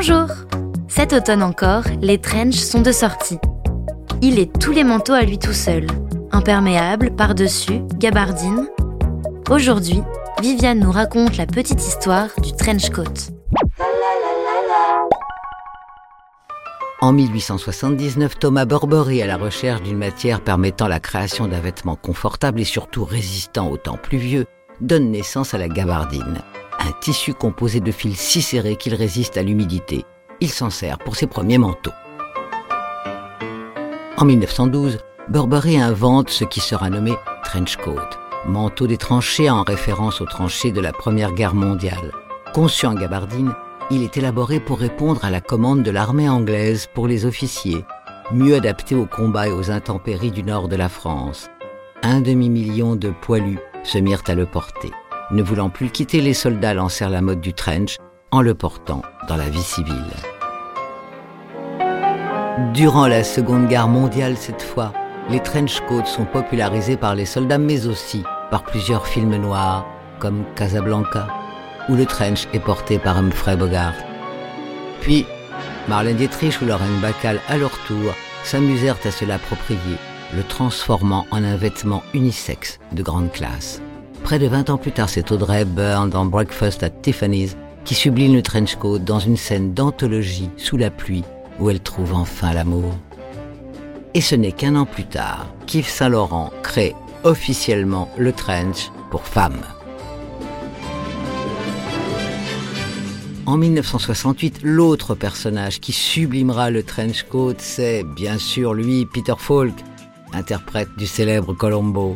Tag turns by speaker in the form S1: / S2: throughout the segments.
S1: Bonjour Cet automne encore, les trenches sont de sortie. Il est tous les manteaux à lui tout seul. Imperméable, par-dessus, gabardine. Aujourd'hui, Viviane nous raconte la petite histoire du trench coat.
S2: En 1879, Thomas Burberry, à la recherche d'une matière permettant la création d'un vêtement confortable et surtout résistant aux temps pluvieux, donne naissance à la gabardine, un tissu composé de fils si serrés qu'il résiste à l'humidité. Il s'en sert pour ses premiers manteaux. En 1912, Burberry invente ce qui sera nommé trench coat, manteau des tranchées en référence aux tranchées de la Première Guerre mondiale. Conçu en gabardine, il est élaboré pour répondre à la commande de l'armée anglaise pour les officiers, mieux adaptés aux combats et aux intempéries du nord de la France. Un demi-million de poilus se mirent à le porter. Ne voulant plus quitter, les soldats lancèrent la mode du trench en le portant dans la vie civile. Durant la Seconde Guerre mondiale cette fois, les trench coats sont popularisés par les soldats mais aussi par plusieurs films noirs comme Casablanca où le trench est porté par Humphrey Bogart. Puis, Marlène Dietrich ou Lorraine Bacall, à leur tour, s'amusèrent à se l'approprier, le transformant en un vêtement unisexe de grande classe. Près de 20 ans plus tard, c'est Audrey Byrne dans Breakfast at Tiffany's qui sublime le trench coat dans une scène d'anthologie sous la pluie où elle trouve enfin l'amour. Et ce n'est qu'un an plus tard qu'Yves Saint-Laurent crée officiellement le trench pour femmes. En 1968, l'autre personnage qui sublimera le trench coat, c'est bien sûr lui, Peter Falk, interprète du célèbre Colombo.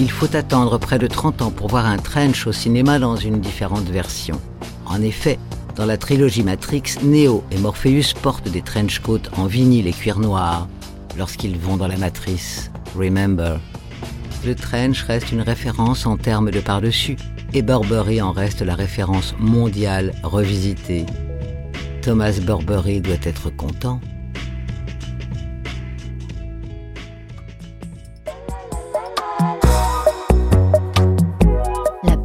S2: Il faut attendre près de 30 ans pour voir un trench au cinéma dans une différente version. En effet, dans la trilogie Matrix, Neo et Morpheus portent des trench coats en vinyle et cuir noir lorsqu'ils vont dans la matrice. Remember le trench reste une référence en termes de par-dessus et Burberry en reste la référence mondiale revisitée. Thomas Burberry doit être content.